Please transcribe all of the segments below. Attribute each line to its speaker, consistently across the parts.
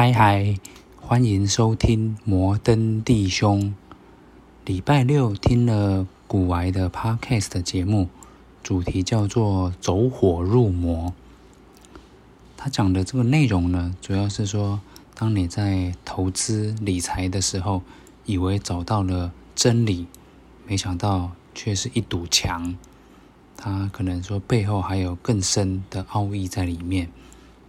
Speaker 1: 嗨嗨，欢迎收听摩登弟兄。礼拜六听了股癌的 Podcast 节目，主题叫做“走火入魔”。他讲的这个内容呢，主要是说，当你在投资理财的时候，以为找到了真理，没想到却是一堵墙。他可能说背后还有更深的奥义在里面，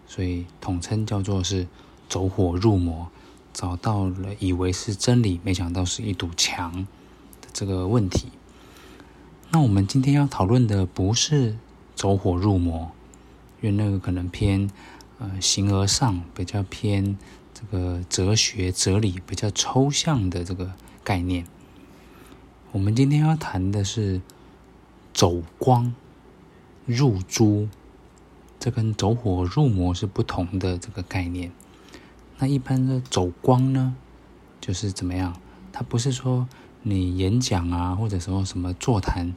Speaker 1: 所以统称叫做是。走火入魔，找到了以为是真理，没想到是一堵墙的这个问题。那我们今天要讨论的不是走火入魔，因为那个可能偏呃形而上，比较偏这个哲学哲理比较抽象的这个概念。我们今天要谈的是走光入珠，这跟走火入魔是不同的这个概念。那一般的走光呢，就是怎么样？它不是说你演讲啊，或者说什么座谈，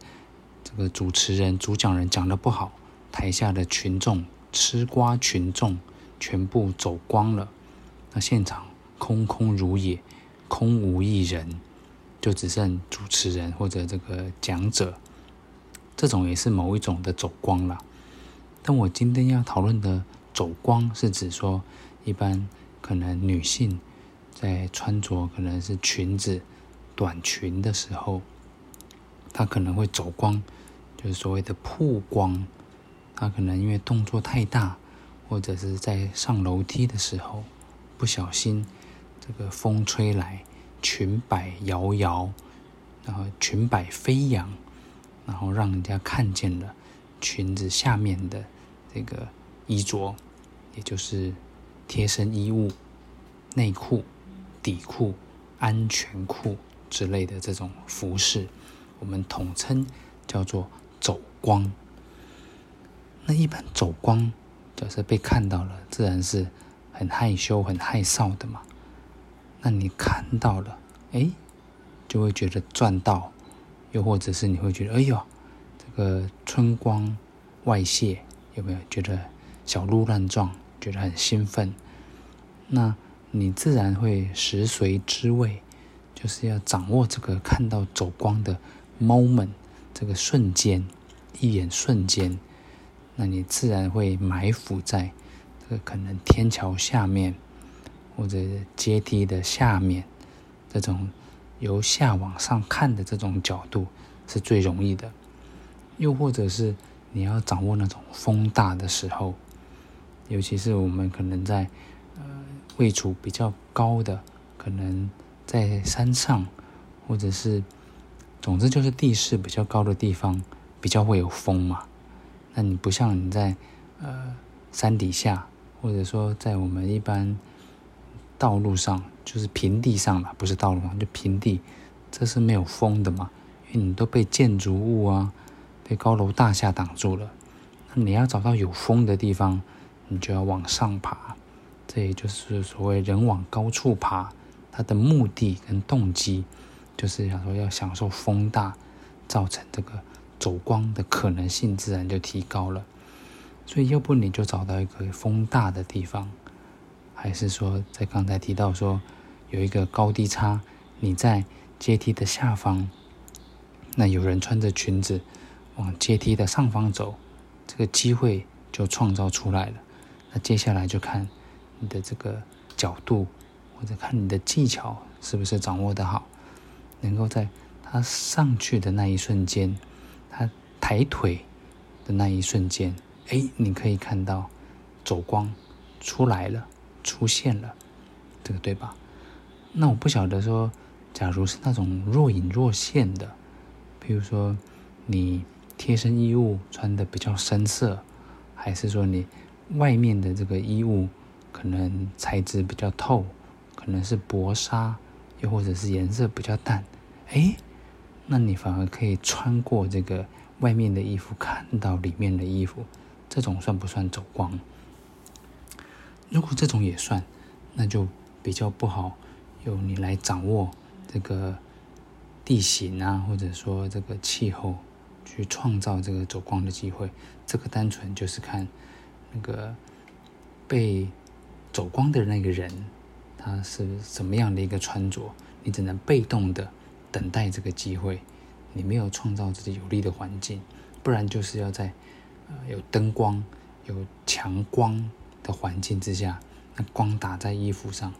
Speaker 1: 这个主持人、主讲人讲得不好，台下的群众吃瓜群众全部走光了，那现场空空如也，空无一人，就只剩主持人或者这个讲者，这种也是某一种的走光了。但我今天要讨论的走光，是指说一般。可能女性在穿着可能是裙子、短裙的时候，她可能会走光，就是所谓的曝光。她可能因为动作太大，或者是在上楼梯的时候不小心，这个风吹来，裙摆摇摇，然后裙摆飞扬，然后让人家看见了裙子下面的这个衣着，也就是。贴身衣物、内裤、底裤、安全裤之类的这种服饰，我们统称叫做走光。那一般走光，就是被看到了，自然是很害羞、很害臊的嘛。那你看到了，哎，就会觉得赚到，又或者是你会觉得，哎呦，这个春光外泄，有没有觉得小鹿乱撞？觉得很兴奋，那你自然会食髓知味，就是要掌握这个看到走光的 moment，这个瞬间，一眼瞬间，那你自然会埋伏在这个可能天桥下面或者阶梯的下面，这种由下往上看的这种角度是最容易的，又或者是你要掌握那种风大的时候。尤其是我们可能在位处比较高的，可能在山上，或者是总之就是地势比较高的地方，比较会有风嘛。那你不像你在呃山底下，或者说在我们一般道路上，就是平地上嘛，不是道路上就平地，这是没有风的嘛，因为你都被建筑物啊、被高楼大厦挡住了。那你要找到有风的地方。你就要往上爬，这也就是所谓人往高处爬。它的目的跟动机，就是想说要享受风大，造成这个走光的可能性自然就提高了。所以，要不你就找到一个风大的地方，还是说在刚才提到说有一个高低差，你在阶梯的下方，那有人穿着裙子往阶梯的上方走，这个机会就创造出来了。那接下来就看你的这个角度，或者看你的技巧是不是掌握得好，能够在他上去的那一瞬间，他抬腿的那一瞬间，哎，你可以看到走光出来了，出现了，这个对吧？那我不晓得说，假如是那种若隐若现的，比如说你贴身衣物穿得比较深色，还是说你。外面的这个衣物可能材质比较透，可能是薄纱，又或者是颜色比较淡，哎，那你反而可以穿过这个外面的衣服，看到里面的衣服，这种算不算走光？如果这种也算，那就比较不好由你来掌握这个地形啊，或者说这个气候去创造这个走光的机会。这个单纯就是看。那个被走光的那个人，他是什么样的一个穿着，你只能被动的等待这个机会，你没有创造自己有利的环境，不然就是要在呃有灯光、有强光的环境之下，那光打在衣服上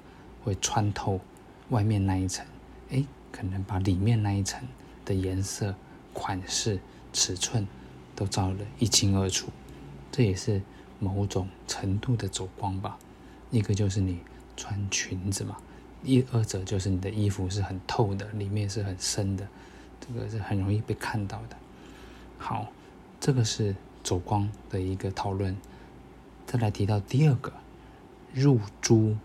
Speaker 1: 会穿透外面那一层，哎，可能把里面那一层的颜色、款式、尺寸都照得一清二楚，这也是某种程度的走光吧。一个就是你穿裙子嘛，一二者就是你的衣服是很透的，里面是很深的，这个是很容易被看到的。好，这个是走光的一个讨论。再来提到第二个，入珠。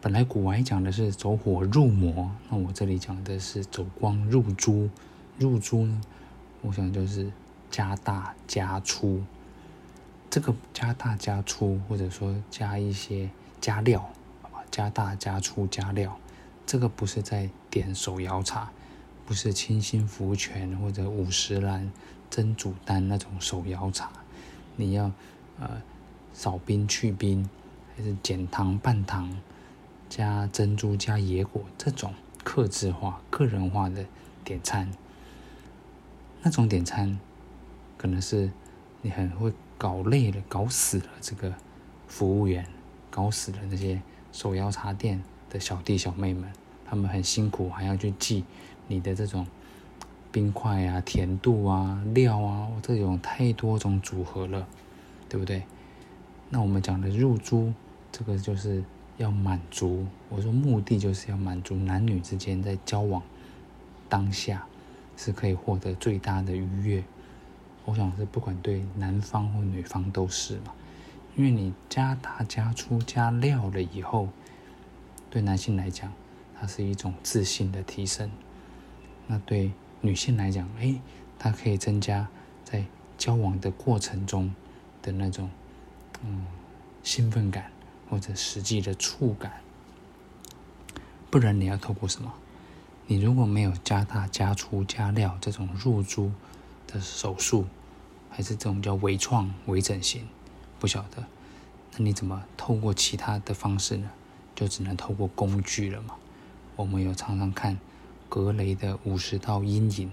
Speaker 1: 本来古玩讲的是走火入魔，那我这里讲的是走光入珠。入珠呢，我想就是加大加粗。这个加大加粗，或者说加一些加料，加大加粗加料，这个不是在点手摇茶，不是清心福泉或者五十岚、真祖丹那种手摇茶，你要呃少冰去冰，还是减糖半糖，加珍珠加野果这种克制化、个人化的点餐，那种点餐可能是你很会。搞累了，搞死了这个服务员，搞死了那些手摇茶店的小弟小妹们，他们很辛苦，还要去记你的这种冰块啊、甜度啊、料啊，这种太多种组合了，对不对？那我们讲的入珠，这个就是要满足，我说目的就是要满足男女之间在交往当下是可以获得最大的愉悦。我想是不管对男方或女方都是嘛，因为你加大加粗加料了以后，对男性来讲，它是一种自信的提升；那对女性来讲，哎，它可以增加在交往的过程中的那种嗯兴奋感或者实际的触感。不然你要透过什么？你如果没有加大加粗加料这种入珠。的手术，还是这种叫微创、微整形，不晓得。那你怎么透过其他的方式呢？就只能透过工具了嘛。我们有常常看格雷的五十道阴影，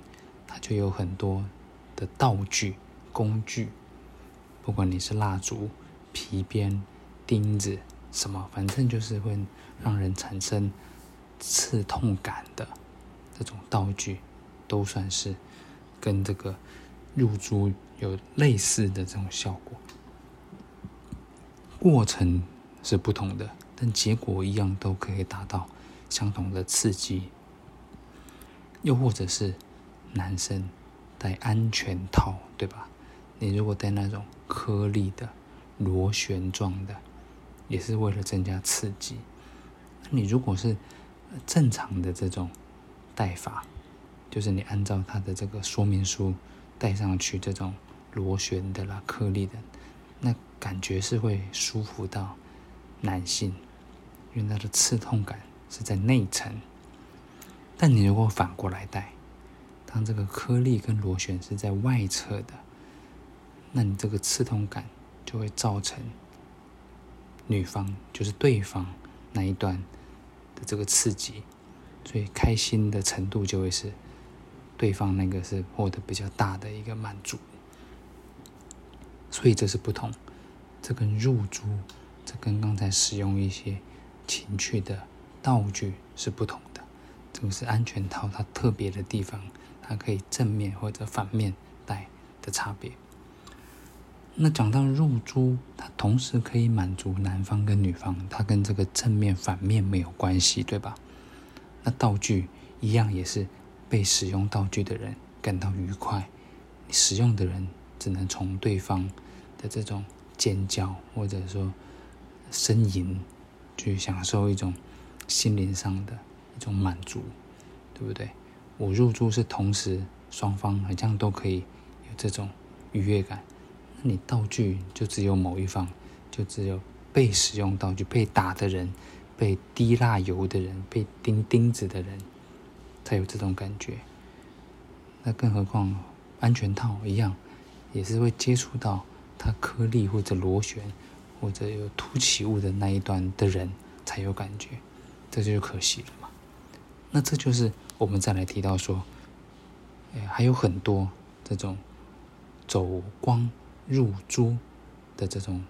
Speaker 1: 它就有很多的道具、工具。不管你是蜡烛、皮鞭、钉子，什么，反正就是会让人产生刺痛感的这种道具，都算是。跟这个入珠有类似的这种效果，过程是不同的，但结果一样，都可以达到相同的刺激。又或者是男生戴安全套，对吧？你如果戴那种颗粒的螺旋状的，也是为了增加刺激。你如果是正常的这种戴法。就是你按照它的这个说明书戴上去，这种螺旋的啦、颗粒的，那感觉是会舒服到男性，因为它的刺痛感是在内层。但你如果反过来戴，当这个颗粒跟螺旋是在外侧的，那你这个刺痛感就会造成女方就是对方那一段的这个刺激，所以开心的程度就会是。对方那个是获得比较大的一个满足，所以这是不同。这跟入珠，这跟刚才使用一些情趣的道具是不同的。这个是安全套，它特别的地方，它可以正面或者反面戴的差别。那讲到入珠，它同时可以满足男方跟女方，它跟这个正面反面没有关系，对吧？那道具一样也是。被使用道具的人感到愉快，使用的人只能从对方的这种尖叫或者说呻吟去享受一种心灵上的一种满足，对不对？我入住是同时双方好像都可以有这种愉悦感，那你道具就只有某一方，就只有被使用道具被打的人、被滴蜡油的人、被钉钉子的人。才有这种感觉，那更何况安全套一样，也是会接触到它颗粒或者螺旋，或者有凸起物的那一端的人才有感觉，这就可惜了嘛。那这就是我们再来提到说，哎，还有很多这种走光入珠的这种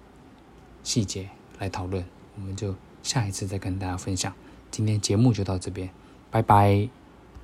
Speaker 1: 细节来讨论，我们就下一次再跟大家分享。今天节目就到这边，拜拜。